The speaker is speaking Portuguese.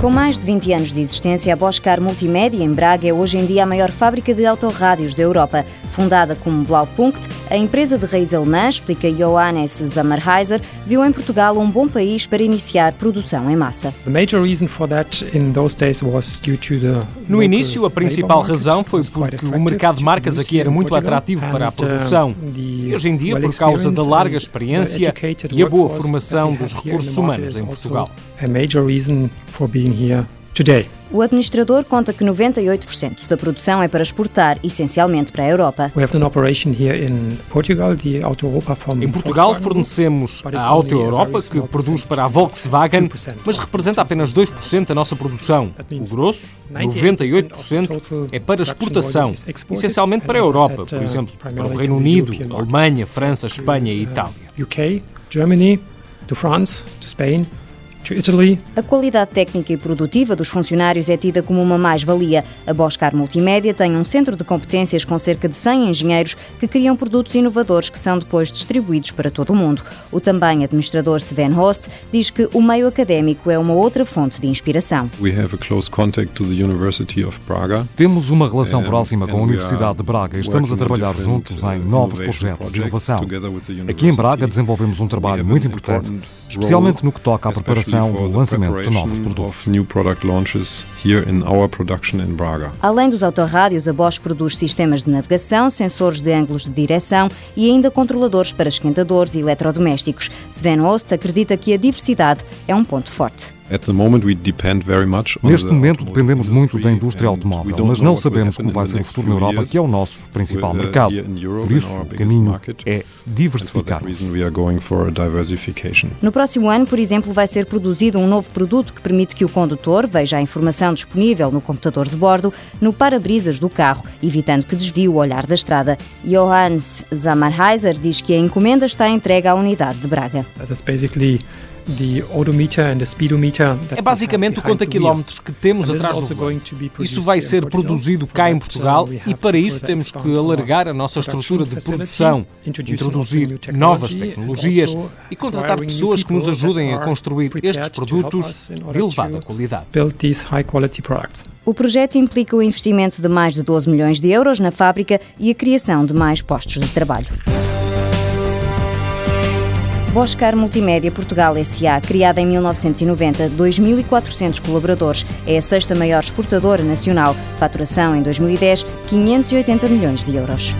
Com mais de 20 anos de existência, a Boscar Multimédia em Braga é hoje em dia a maior fábrica de autorrádios da Europa. Fundada como Blaupunkt, a empresa de raiz alemã, explica Johannes Zammerheiser, viu em Portugal um bom país para iniciar produção em massa. No início, a principal razão foi porque o mercado de marcas aqui era muito atrativo para a uh, produção. E hoje em dia, por causa da larga experiência e a boa formação dos recursos humanos em Portugal for being here today. O administrador conta que 98% da produção é para exportar, essencialmente para a Europa. Em Portugal fornecemos a Auto Europa, que produz para a Volkswagen, mas representa apenas 2% da nossa produção. O grosso, 98%, é para exportação, essencialmente para a Europa, por exemplo, para o Reino Unido, Alemanha, França, Espanha e Itália. UK, Germany, to France, to Spain, a qualidade técnica e produtiva dos funcionários é tida como uma mais-valia. A Boscar Multimédia tem um centro de competências com cerca de 100 engenheiros que criam produtos inovadores que são depois distribuídos para todo o mundo. O também administrador Sven Host diz que o meio académico é uma outra fonte de inspiração. Temos uma relação próxima com a Universidade de Braga e estamos a trabalhar juntos em novos projetos de inovação. Aqui em Braga desenvolvemos um trabalho muito importante, especialmente no que toca à preparação preparação do lançamento de novos produtos. Além dos autorrádios, a Bosch produz sistemas de navegação, sensores de ângulos de direção e ainda controladores para esquentadores e eletrodomésticos. Sven Ost acredita que a diversidade é um ponto forte. Neste momento dependemos muito da indústria automóvel, mas não sabemos como vai ser o futuro na Europa, que é o nosso principal mercado. Por isso, o caminho é diversificar. No próximo ano, por exemplo, vai ser produzido um novo produto que permite que o condutor veja a informação disponível no computador de bordo no para-brisas do carro, evitando que desvie o olhar da estrada. Johannes Zammerheiser diz que a encomenda está entregue à unidade de Braga. É basicamente o conta-quilómetros que temos atrás do volante. Isso vai ser produzido cá em Portugal e para isso temos que alargar a nossa estrutura de produção, introduzir novas tecnologias e contratar pessoas que nos ajudem a construir estes produtos de elevada qualidade. O projeto implica o investimento de mais de 12 milhões de euros na fábrica e a criação de mais postos de trabalho. Boscar Multimédia Portugal S.A., criada em 1990, 2.400 colaboradores, é a sexta maior exportadora nacional. Faturação em 2010, 580 milhões de euros.